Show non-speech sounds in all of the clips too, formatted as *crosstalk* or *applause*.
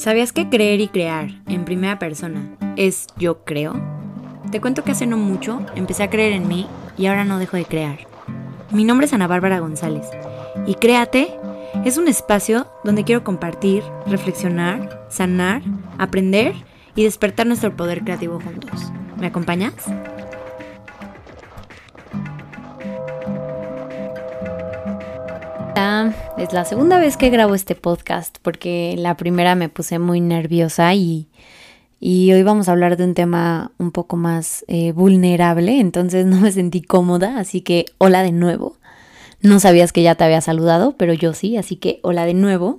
¿Sabías que creer y crear en primera persona es yo creo? Te cuento que hace no mucho empecé a creer en mí y ahora no dejo de crear. Mi nombre es Ana Bárbara González y Créate es un espacio donde quiero compartir, reflexionar, sanar, aprender y despertar nuestro poder creativo juntos. ¿Me acompañas? Es la segunda vez que grabo este podcast porque la primera me puse muy nerviosa y, hoy vamos a hablar de un tema un poco más eh, vulnerable, entonces no me sentí cómoda, así que hola de nuevo. No sabías que ya te había saludado, pero yo sí, así que hola de nuevo.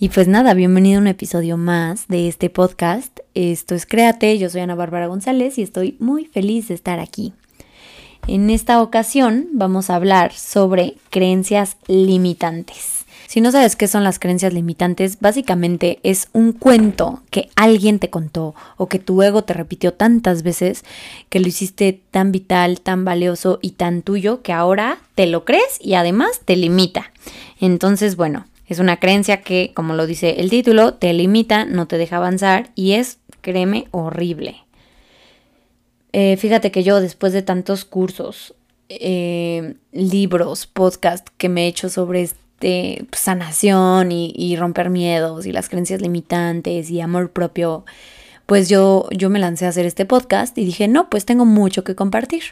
Y pues nada, bienvenido a un episodio más de este podcast. Esto es Créate, yo soy Ana Bárbara González y estoy muy feliz de estar aquí. En esta ocasión vamos a hablar sobre creencias limitantes. Si no sabes qué son las creencias limitantes, básicamente es un cuento que alguien te contó o que tu ego te repitió tantas veces que lo hiciste tan vital, tan valioso y tan tuyo que ahora te lo crees y además te limita. Entonces, bueno, es una creencia que, como lo dice el título, te limita, no te deja avanzar y es, créeme, horrible. Eh, fíjate que yo después de tantos cursos, eh, libros, podcast que me he hecho sobre este, pues, sanación y, romper miedos y las creencias limitantes y amor propio, pues yo, yo me lancé a hacer este podcast y dije, no, pues tengo mucho que compartir.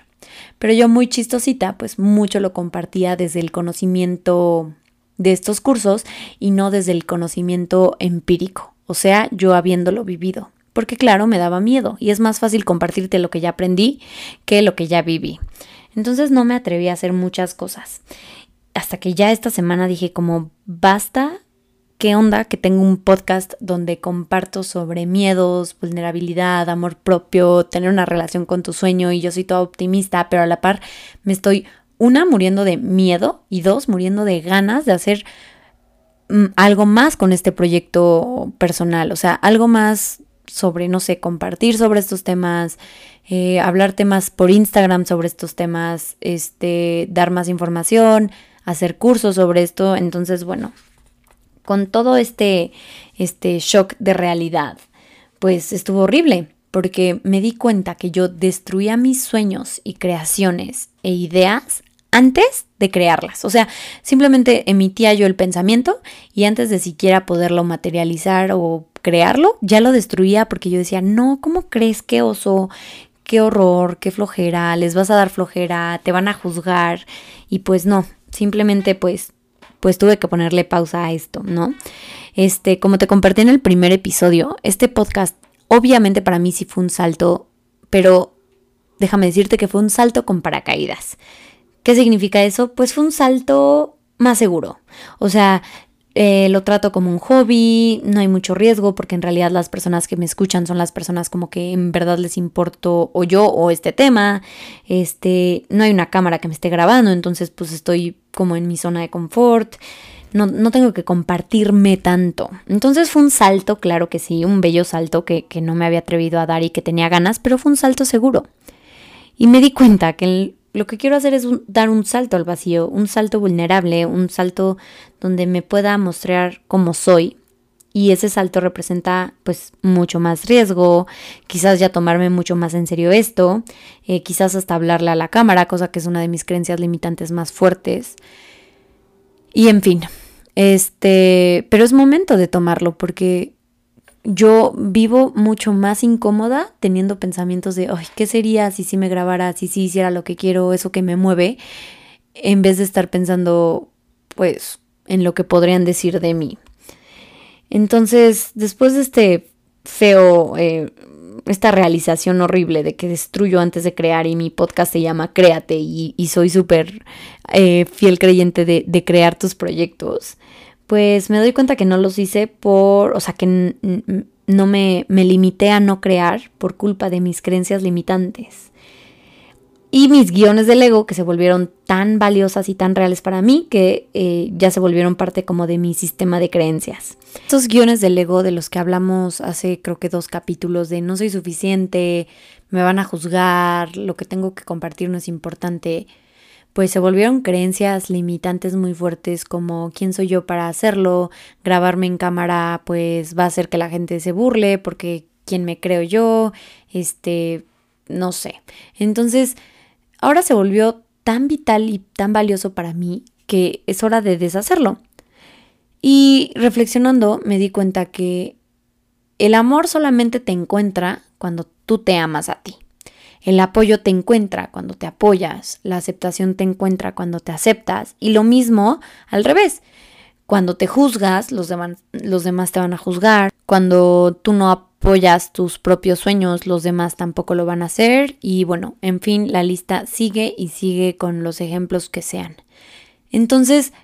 Pero yo muy chistosita, pues mucho lo compartía desde el conocimiento de estos cursos y no desde el conocimiento empírico, o sea, yo habiéndolo vivido porque claro, me daba miedo y es más fácil compartirte lo que ya aprendí que lo que ya viví. Entonces no me atreví a hacer muchas cosas. Hasta que ya esta semana dije como, basta, ¿qué onda? Que tengo un podcast donde comparto sobre miedos, vulnerabilidad, amor propio, tener una relación con tu sueño y yo soy toda optimista, pero a la par me estoy, una, muriendo de miedo y dos, muriendo de ganas de hacer mm, algo más con este proyecto personal, o sea, algo más sobre, no sé, compartir sobre estos temas, eh, hablar temas por Instagram sobre estos temas, este, dar más información, hacer cursos sobre esto. Entonces, bueno, con todo este, este shock de realidad, pues estuvo horrible porque me di cuenta que yo destruía mis sueños y creaciones e ideas antes de crearlas. O sea, simplemente emitía yo el pensamiento y antes de siquiera poderlo materializar o crearlo, ya lo destruía porque yo decía, no, ¿cómo crees? Qué oso, qué horror, qué flojera, les vas a dar flojera, te van a juzgar. Y pues no, simplemente pues, pues tuve que ponerle pausa a esto, ¿no? Este, como te compartí en el primer episodio, este podcast obviamente para mí sí fue un salto, pero déjame decirte que fue un salto con paracaídas. ¿Qué significa eso? Pues fue un salto más seguro. O sea, eh, lo trato como un hobby, no hay mucho riesgo porque en realidad las personas que me escuchan son las personas como que en verdad les importo o yo o este tema. Este, no hay una cámara que me esté grabando, entonces pues estoy como en mi zona de confort. No, no, tengo que compartirme tanto. Entonces fue un salto, claro que sí, un bello salto que, que no me había atrevido a dar y que tenía ganas, pero fue un salto seguro. Y me di cuenta que el, lo que quiero hacer es dar un salto al vacío, un salto vulnerable, un salto donde me pueda mostrar cómo soy. Y ese salto representa pues mucho más riesgo, quizás ya tomarme mucho más en serio esto, eh, quizás hasta hablarle a la cámara, cosa que es una de mis creencias limitantes más fuertes. Y en fin, este, pero es momento de tomarlo porque yo vivo mucho más incómoda teniendo pensamientos de, ay, ¿qué sería si sí me grabara, si sí hiciera lo que quiero, eso que me mueve, en vez de estar pensando, pues, en lo que podrían decir de mí. Entonces, después de este feo, eh, esta realización horrible de que destruyo antes de crear y mi podcast se llama Créate y, soy súper eh, fiel creyente de crear tus proyectos, pues me doy cuenta que no los hice por, o sea, que no me, me limité a no crear por culpa de mis creencias limitantes. Y mis guiones del ego que se volvieron tan valiosas y tan reales para mí que eh, ya se volvieron parte como de mi sistema de creencias. Estos guiones del ego de los que hablamos hace creo que dos capítulos de no soy suficiente, me van a juzgar, lo que tengo que compartir no es importante pues se volvieron creencias limitantes muy fuertes como quién soy yo para hacerlo, grabarme en cámara pues va a hacer que la gente se burle porque quién me creo yo, este, no sé. Entonces, ahora se volvió tan vital y tan valioso para mí que es hora de deshacerlo. Y reflexionando me di cuenta que el amor solamente te encuentra cuando tú te amas a ti. El apoyo te encuentra cuando te apoyas, la aceptación te encuentra cuando te aceptas y lo mismo al revés. Cuando te juzgas, los, demás, los demás te van a juzgar. Cuando tú no apoyas tus propios sueños, los demás tampoco lo van a hacer. Y bueno, en fin, la lista sigue y sigue con los ejemplos que sean. Entonces,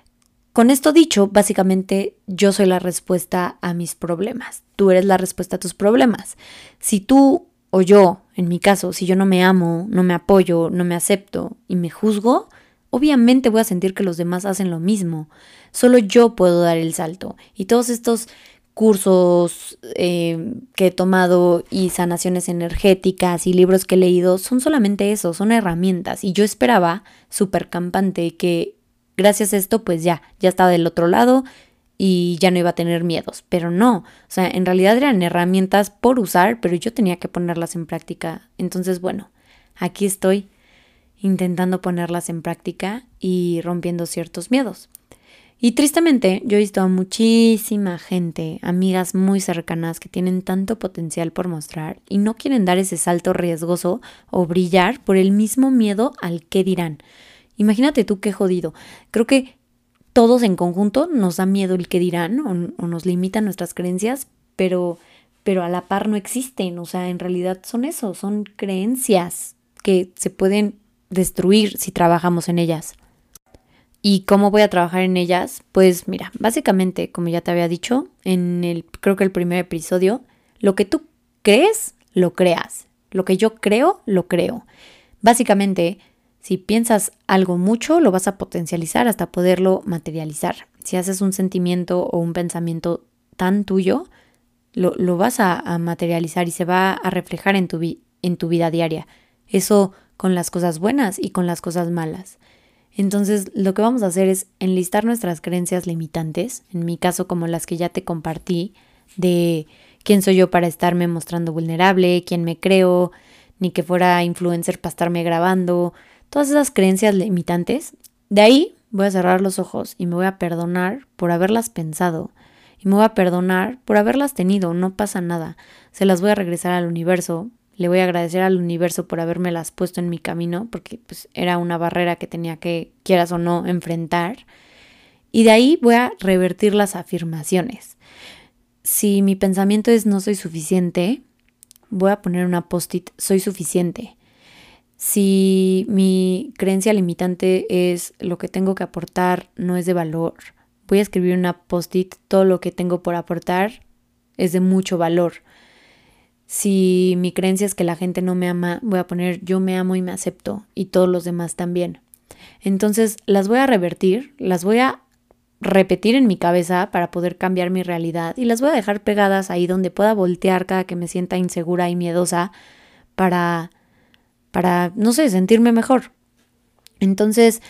con esto dicho, básicamente yo soy la respuesta a mis problemas. Tú eres la respuesta a tus problemas. Si tú o yo, en mi caso, si yo no me amo, no me apoyo, no me acepto y me juzgo, obviamente voy a sentir que los demás hacen lo mismo. Solo yo puedo dar el salto. Y todos estos cursos eh, que he tomado y sanaciones energéticas y libros que he leído son solamente eso, son herramientas. Y yo esperaba, súper campante, que gracias a esto, pues ya, ya estaba del otro lado, y ya no iba a tener miedos, pero no, o sea, en realidad eran herramientas por usar, pero yo tenía que ponerlas en práctica. Entonces, bueno, aquí estoy intentando ponerlas en práctica y rompiendo ciertos miedos. Y tristemente, yo he visto a muchísima gente, amigas muy cercanas que tienen tanto potencial por mostrar y no quieren dar ese salto riesgoso o brillar por el mismo miedo al que dirán. Imagínate tú qué jodido. Creo que todos en conjunto nos da miedo el que dirán o, nos limitan nuestras creencias, pero, pero a la par no existen, o sea, en realidad son eso, son creencias que se pueden destruir si trabajamos en ellas. ¿Y cómo voy a trabajar en ellas? Pues mira, básicamente, como ya te había dicho en el creo que el primer episodio, lo que tú crees, lo creas. Lo que yo creo, lo creo. Básicamente, si piensas algo mucho, lo vas a potencializar hasta poderlo materializar. Si haces un sentimiento o un pensamiento tan tuyo, lo, vas a, materializar y se va a reflejar en tu, en tu vida diaria. Eso con las cosas buenas y con las cosas malas. Entonces, lo que vamos a hacer es enlistar nuestras creencias limitantes, en mi caso como las que ya te compartí, de quién soy yo para estarme mostrando vulnerable, quién me creo, ni que fuera influencer para estarme grabando, todas esas creencias limitantes, de ahí voy a cerrar los ojos y me voy a perdonar por haberlas pensado. Y me voy a perdonar por haberlas tenido, no pasa nada. Se las voy a regresar al universo. Le voy a agradecer al universo por haberme las puesto en mi camino, porque pues, era una barrera que tenía que, quieras o no, enfrentar. Y de ahí voy a revertir las afirmaciones. Si mi pensamiento es no soy suficiente, voy a poner una post-it soy suficiente. Si mi creencia limitante es lo que tengo que aportar no es de valor, voy a escribir una post-it, todo lo que tengo por aportar es de mucho valor. Si mi creencia es que la gente no me ama, voy a poner yo me amo y me acepto y todos los demás también. Entonces las voy a revertir, las voy a repetir en mi cabeza para poder cambiar mi realidad y las voy a dejar pegadas ahí donde pueda voltear cada que me sienta insegura y miedosa para para, no sé, sentirme mejor. Entonces,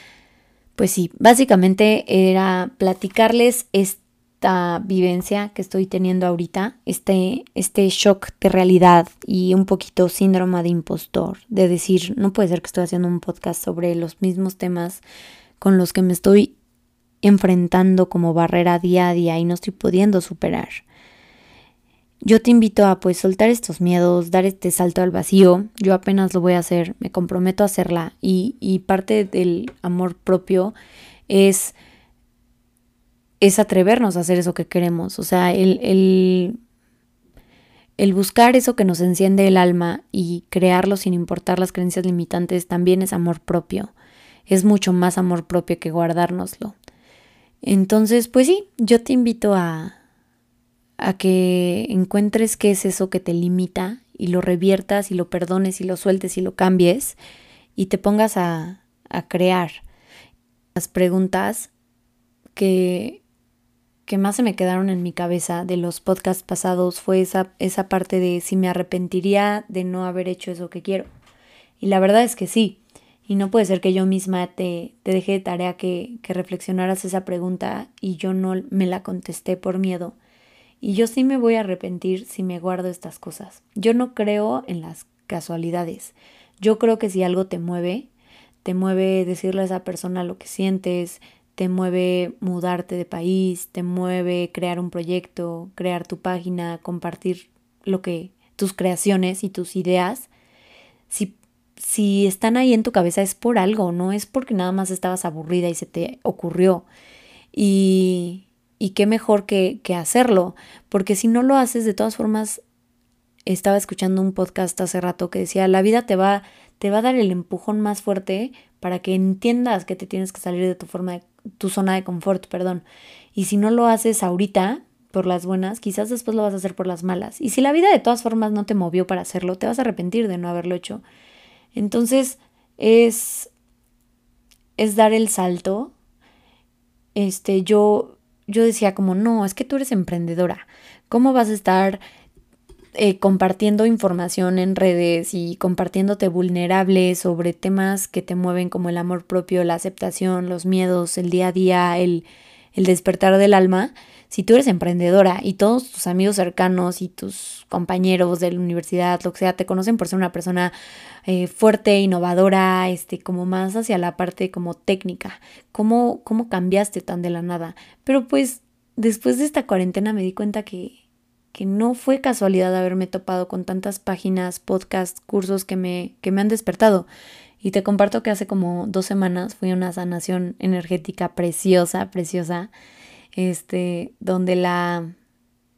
pues sí, básicamente era platicarles esta vivencia que estoy teniendo ahorita, este, este shock de realidad y un poquito síndrome de impostor, de decir, no puede ser que estoy haciendo un podcast sobre los mismos temas con los que me estoy enfrentando como barrera día a día y no estoy pudiendo superar. Yo te invito a pues soltar estos miedos, dar este salto al vacío. Yo apenas lo voy a hacer, me comprometo a hacerla y, parte del amor propio es, es atrevernos a hacer eso que queremos. O sea, el, el, el buscar eso que nos enciende el alma y crearlo sin importar las creencias limitantes también es amor propio. Es mucho más amor propio que guardárnoslo. Entonces, pues sí, yo te invito a, a que encuentres qué es eso que te limita y lo reviertas y lo perdones y lo sueltes y lo cambies y te pongas a, a crear. Las preguntas que, que más se me quedaron en mi cabeza de los podcasts pasados fue esa, esa parte de si me arrepentiría de no haber hecho eso que quiero. Y la verdad es que sí. Y no puede ser que yo misma te, te deje de tarea que, que reflexionaras esa pregunta y yo no me la contesté por miedo. Y yo sí me voy a arrepentir si me guardo estas cosas. Yo no creo en las casualidades. Yo creo que si algo te mueve, te mueve decirle a esa persona lo que sientes, te mueve mudarte de país, te mueve crear un proyecto, crear tu página, compartir lo que tus creaciones y tus ideas. Si si están ahí en tu cabeza es por algo, no es porque nada más estabas aburrida y se te ocurrió. Y, y qué mejor que, que hacerlo, porque si no lo haces, de todas formas, estaba escuchando un podcast hace rato que decía, la vida te va, te va a dar el empujón más fuerte para que entiendas que te tienes que salir de tu forma de, tu zona de confort, perdón. Y si no lo haces ahorita, por las buenas, quizás después lo vas a hacer por las malas. Y si la vida de todas formas no te movió para hacerlo, te vas a arrepentir de no haberlo hecho. Entonces es, es dar el salto. Este, yo, yo decía como, no, es que tú eres emprendedora. ¿Cómo vas a estar eh, compartiendo información en redes y compartiéndote vulnerable sobre temas que te mueven como el amor propio, la aceptación, los miedos, el día a día, el, el despertar del alma? si tú eres emprendedora y todos tus amigos cercanos y tus compañeros de la universidad, lo que sea, te conocen por ser una persona eh, fuerte, innovadora, este, como más hacia la parte como técnica, ¿cómo, cómo cambiaste tan de la nada? Pero pues después de esta cuarentena me di cuenta que, que no fue casualidad haberme topado con tantas páginas, podcasts, cursos que me, que me han despertado. Y te comparto que hace como dos semanas fui a una sanación energética preciosa, preciosa este, donde la,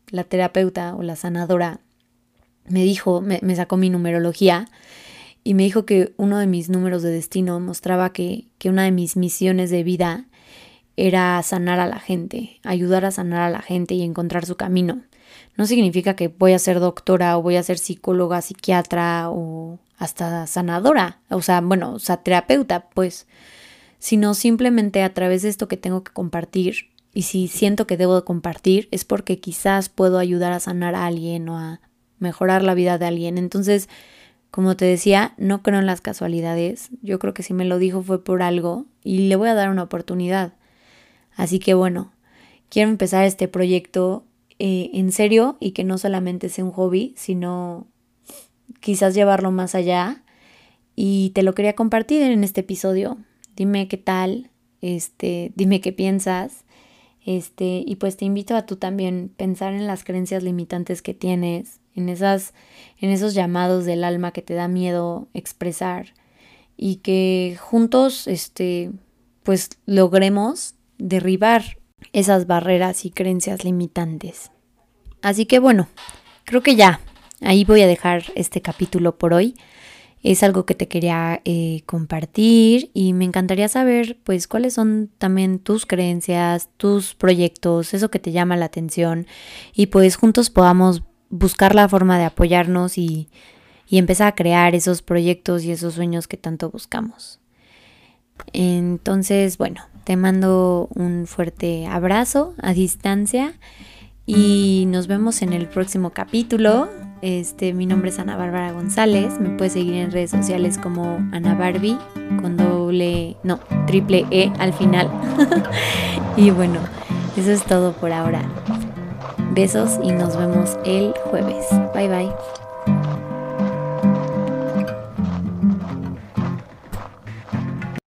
la terapeuta o la sanadora me dijo, me, sacó mi numerología y me dijo que uno de mis números de destino mostraba que, que una de mis misiones de vida era sanar a la gente, ayudar a sanar a la gente y encontrar su camino. No significa que voy a ser doctora o voy a ser psicóloga, psiquiatra o hasta sanadora, o sea, bueno, o sea, terapeuta, pues, sino simplemente a través de esto que tengo que compartir, y si siento que debo compartir es porque quizás puedo ayudar a sanar a alguien o a mejorar la vida de alguien. Entonces, como te decía, no creo en las casualidades. Yo creo que si me lo dijo fue por algo y le voy a dar una oportunidad. Así que bueno, quiero empezar este proyecto eh, en serio y que no solamente sea un hobby, sino quizás llevarlo más allá. Y te lo quería compartir en este episodio. Dime qué tal, este, dime qué piensas este, y pues te invito a tú también pensar en las creencias limitantes que tienes, en esas en esos llamados del alma que te da miedo expresar y que juntos este pues logremos derribar esas barreras y creencias limitantes. Así que bueno, creo que ya ahí voy a dejar este capítulo por hoy es algo que te quería eh, compartir y me encantaría saber pues cuáles son también tus creencias, tus proyectos, eso que te llama la atención y pues juntos podamos buscar la forma de apoyarnos y, y empezar a crear esos proyectos y esos sueños que tanto buscamos. Entonces, bueno, te mando un fuerte abrazo a distancia y nos vemos en el próximo capítulo. Este, mi nombre es Ana Bárbara González. Me puedes seguir en redes sociales como Ana Barbie con doble, no, triple E al final. *laughs* y bueno, eso es todo por ahora. Besos y nos vemos el jueves. Bye bye.